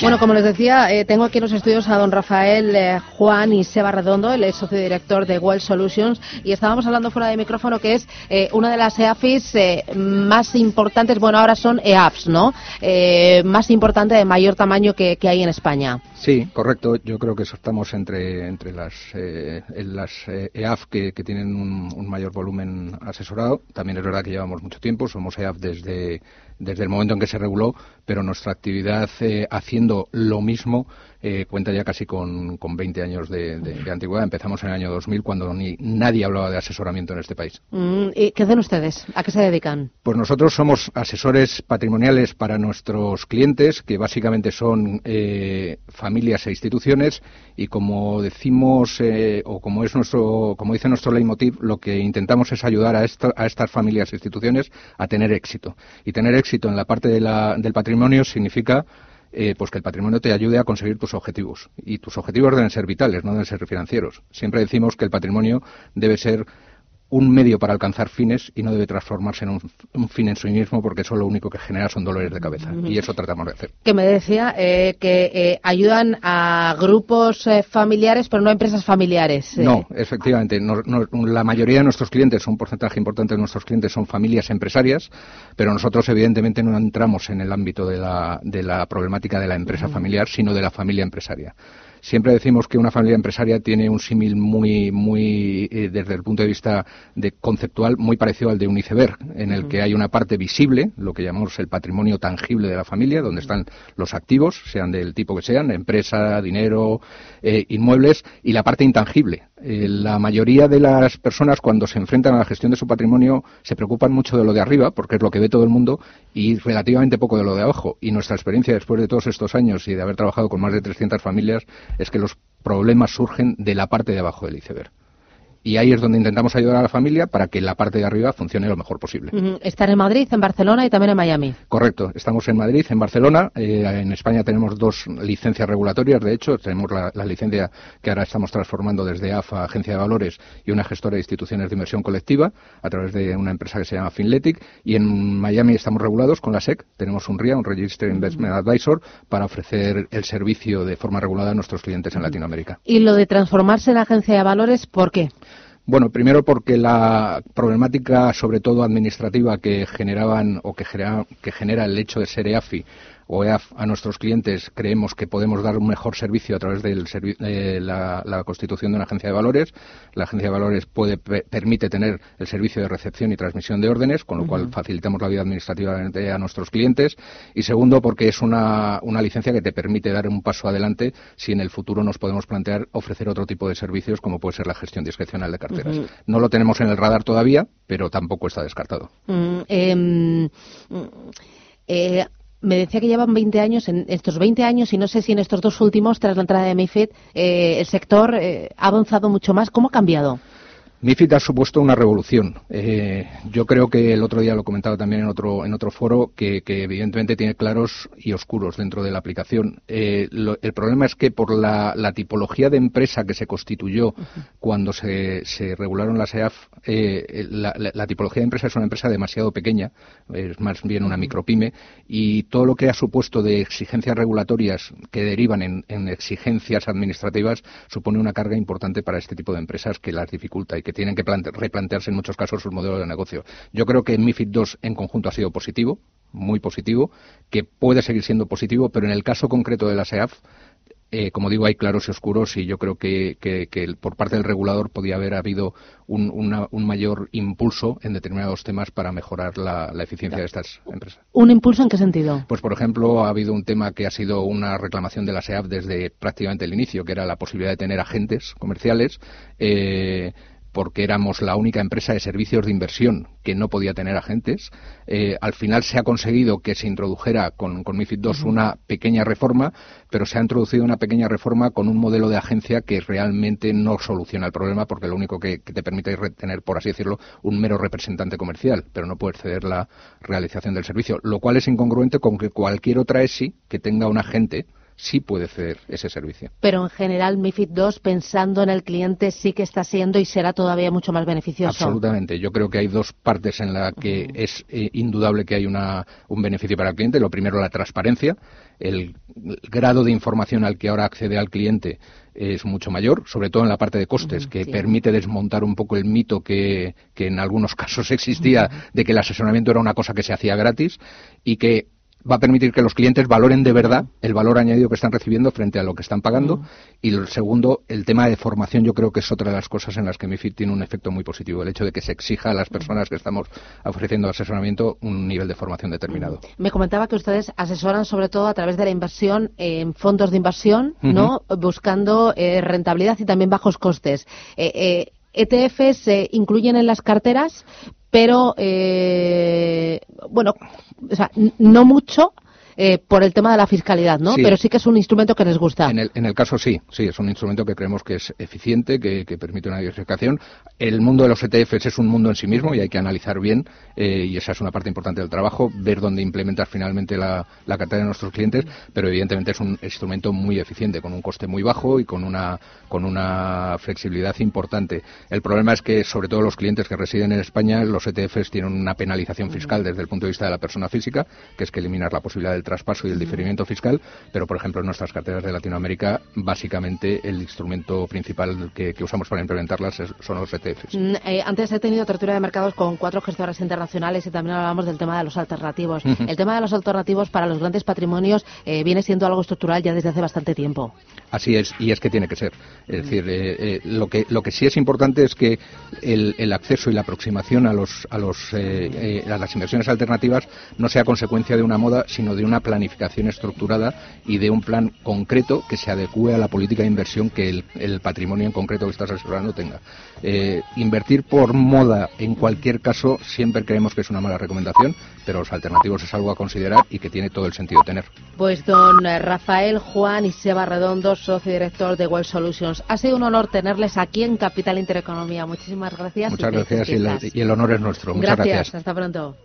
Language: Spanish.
Bueno, como les decía, eh, tengo aquí en los estudios a don Rafael eh, Juan y Seba Redondo, el socio director de Well Solutions, y estábamos hablando fuera de micrófono que es eh, una de las EAFIS más importantes, bueno, ahora son EAFs, ¿no? más importante de mayor tamaño que, hay en España. Sí, correcto. Yo creo que estamos entre, entre las, las EAF que, tienen un, un mayor volumen asesorado. También es verdad que llevamos mucho tiempo, somos EAF desde desde el momento en que se reguló, pero nuestra actividad eh, haciendo lo mismo eh, cuenta ya casi con, con 20 años de, antigüedad. Empezamos en el año 2000 cuando ni nadie hablaba de asesoramiento en este país. Mm, ¿Y qué hacen ustedes? ¿A qué se dedican? Pues nosotros somos asesores patrimoniales para nuestros clientes, que básicamente son eh, familias e instituciones, y como decimos, o como es nuestro, como dice nuestro leitmotiv, lo que intentamos es ayudar a, a estas familias e instituciones a tener éxito. Y tener éxito éxito en la parte del patrimonio significa eh, pues que el patrimonio te ayude a conseguir tus objetivos. Y tus objetivos deben ser vitales, no deben ser financieros. Siempre decimos que el patrimonio debe ser un medio para alcanzar fines y no debe transformarse en un, fin en sí mismo porque eso lo único que genera son dolores de cabeza y eso tratamos de hacer. Que me decía eh, que eh, ayudan a grupos eh, familiares pero no a empresas familiares. No, efectivamente. la mayoría de nuestros clientes, un porcentaje importante de nuestros clientes son familias empresarias, pero nosotros evidentemente no entramos en el ámbito de la, de la problemática de la empresa familiar, sino de la familia empresaria. Siempre decimos que una familia empresaria tiene un símil muy, muy, eh, desde el punto de vista de conceptual, muy parecido al de un iceberg, en el que hay una parte visible, lo que llamamos el patrimonio tangible de la familia, donde están los activos, sean del tipo que sean, empresa, dinero, eh, inmuebles, y la parte intangible. Eh, la mayoría de las personas cuando se enfrentan a la gestión de su patrimonio se preocupan mucho de lo de arriba, porque es lo que ve todo el mundo, y relativamente poco de lo de abajo. Y nuestra experiencia después de todos estos años y de haber trabajado con más de 300 familias es que los problemas surgen de la parte de abajo del iceberg y ahí es donde intentamos ayudar a la familia para que la parte de arriba funcione lo mejor posible. Están en Madrid, en Barcelona y también en Miami. Correcto, estamos en Madrid, en Barcelona. Eh, en España tenemos dos licencias regulatorias, de hecho, tenemos la, licencia que ahora estamos transformando desde AFA, Agencia de Valores, y una gestora de instituciones de inversión colectiva a través de una empresa que se llama Finletic. Y en Miami estamos regulados con la SEC, tenemos un RIA, un Registered Investment Advisor, para ofrecer el servicio de forma regulada a nuestros clientes en Latinoamérica. ¿Y lo de transformarse en agencia de valores, por qué? Bueno, primero porque la problemática, sobre todo administrativa, que generaban o que genera, que genera el hecho de ser EAFI o a nuestros clientes creemos que podemos dar un mejor servicio a través de la, constitución de una agencia de valores. La agencia de valores puede, permite tener el servicio de recepción y transmisión de órdenes, con lo cual facilitamos la vida administrativa a nuestros clientes. Y segundo, porque es una, licencia que te permite dar un paso adelante si en el futuro nos podemos plantear ofrecer otro tipo de servicios, como puede ser la gestión discrecional de carteras. No lo tenemos en el radar todavía, pero tampoco está descartado. Mm, em, eh, me decía que llevan 20 años, en estos 20 años, y no sé si en estos dos últimos, tras la entrada de MIFID, eh, el sector eh, ha avanzado mucho más. ¿Cómo ha cambiado? MIFID ha supuesto una revolución. Eh, yo creo que el otro día lo comentaba también en otro, en otro foro, que, evidentemente tiene claros y oscuros dentro de la aplicación. Eh, el problema es que por la, tipología de empresa que se constituyó cuando se, regularon las EAF, eh, la, tipología de empresa es una empresa demasiado pequeña, es más bien una micropyme, y todo lo que ha supuesto de exigencias regulatorias que derivan en, en exigencias administrativas supone una carga importante para este tipo de empresas que las dificulta que tienen que replantearse en muchos casos sus modelos de negocio. Yo creo que MIFID II en conjunto ha sido positivo, muy positivo, que puede seguir siendo positivo, pero en el caso concreto de la SEAF, eh, como digo, hay claros y oscuros y yo creo que, por parte del regulador podía haber habido un, mayor impulso en determinados temas para mejorar la, eficiencia de estas empresas. ¿Un impulso en qué sentido? Pues, por ejemplo, ha habido un tema que ha sido una reclamación de la SEAF desde prácticamente el inicio, que era la posibilidad de tener agentes comerciales. Eh, porque éramos la única empresa de servicios de inversión que no podía tener agentes. Eh, al final se ha conseguido que se introdujera con, MIFID II una pequeña reforma, pero se ha introducido una pequeña reforma con un modelo de agencia que realmente no soluciona el problema porque lo único que, te permite es tener, por así decirlo, un mero representante comercial, pero no puede ceder la realización del servicio, lo cual es incongruente con que cualquier otra ESI que tenga un agente sí puede ceder ese servicio. Pero en general, MIFID II, pensando en el cliente, sí que está siendo y será todavía mucho más beneficioso. Absolutamente. Yo creo que hay dos partes en las que es eh, indudable que hay una, un beneficio para el cliente. Lo primero, la transparencia. El grado de información al que ahora accede al cliente es mucho mayor, sobre todo en la parte de costes, que permite desmontar un poco el mito que, que en algunos casos existía de que el asesoramiento era una cosa que se hacía gratis y que va a permitir que los clientes valoren de verdad el valor añadido que están recibiendo frente a lo que están pagando. Y el segundo, el tema de formación, yo creo que es otra de las cosas en las que MIFID tiene un efecto muy positivo. El hecho de que se exija a las personas que estamos ofreciendo asesoramiento un nivel de formación determinado. Me comentaba que ustedes asesoran sobre todo a través de la inversión en fondos de inversión, ¿no? Buscando eh, rentabilidad y también bajos costes. Eh, eh, ETFs se incluyen en las carteras, pero eh, bueno, o sea, no mucho eh, por el tema de la fiscalidad, ¿no? Pero sí que es un instrumento que les gusta. En el, en el caso sí, sí, es un instrumento que creemos que es eficiente, que, permite una diversificación. El mundo de los ETFs es un mundo en sí mismo y hay que analizar bien, eh, y esa es una parte importante del trabajo, ver dónde implementar finalmente la, la cartera de nuestros clientes, pero evidentemente es un instrumento muy eficiente, con un coste muy bajo y con una, con una flexibilidad importante. El problema es que, sobre todo los clientes que residen en España, los ETFs tienen una penalización fiscal desde el punto de vista de la persona física, que es que eliminar la posibilidad del traspaso y el diferimiento fiscal, pero por ejemplo en nuestras carteras de Latinoamérica básicamente el instrumento principal que, usamos para implementarlas son los ETFs. Mm, eh, antes he tenido tertulia de mercados con cuatro gestores internacionales y también hablamos del tema de los alternativos. El tema de los alternativos para los grandes patrimonios eh, viene siendo algo estructural ya desde hace bastante tiempo. Así es, y es que tiene que ser. Es decir, eh, lo, que, lo que sí es importante es que el, el acceso y la aproximación a, los, a, los, a las inversiones alternativas no sea consecuencia de una moda, sino de una planificación estructurada y de un plan concreto que se adecue a la política de inversión que el, patrimonio en concreto que estás asesorando tenga. Eh, invertir por moda, en cualquier caso, siempre creemos que es una mala recomendación, pero los alternativos es algo a considerar y que tiene todo el sentido tener. Pues don Rafael Juan y Seba Redondo, socio director de Well Solutions. Ha sido un honor tenerles aquí en Capital Intereconomía. Muchísimas gracias. Muchas gracias y, el honor es nuestro. Muchas gracias. Hasta pronto.